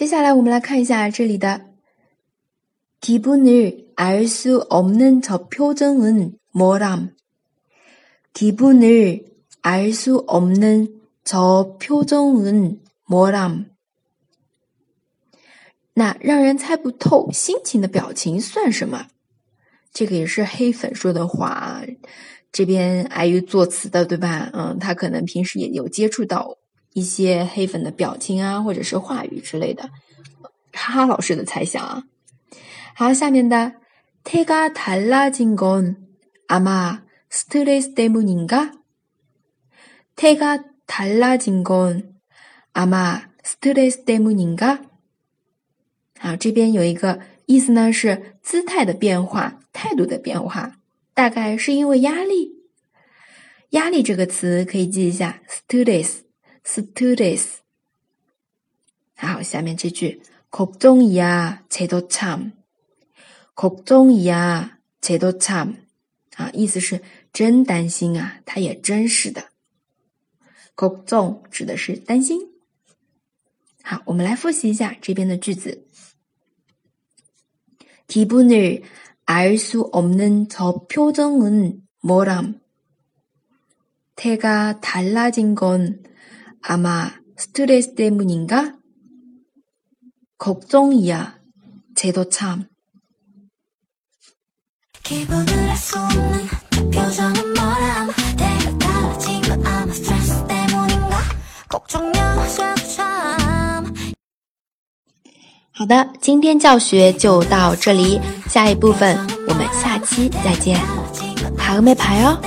接下来我们来看一下这里的기분을알수없는저표정은뭐 람？ 기분을알수없는저표정은뭐 람？ 那让人猜不透心情的表情算什么？这个也是黑粉说的话。这边爱于作词的，对吧？嗯，他可能平时也有接触到 一些黑粉的表情啊，或者是话语之类的。哈哈，老师的猜想啊。好，下面的태가달라진건아마스트레스때문인 가？ 태가달라진건아마스트레스때문인 가？ 好，这边有一个意思呢，是姿态的变化，态度的变化。大概是因为压力，压力这个词可以记一下 ，stress，stress。好，下面这句，걱정이야제도참걱정이야제도 참， 啊，意思是真担心啊，他也真是的。걱정指的是担心。好，我们来复习一下这边的句子。기분을 알수 없는 저 표정은 뭐람? 태가 달라진 건 아마 스트레스 때문인가? 걱정이야. 쟤도 참. 기분을 알수 없는 표정은 뭐람? 태가 달라진 건 아마 스트레스 때문인가? 걱정이야. 쟤도 참. 好的，今天教学就到这里，下一部分我们下期再见，还有没排哦。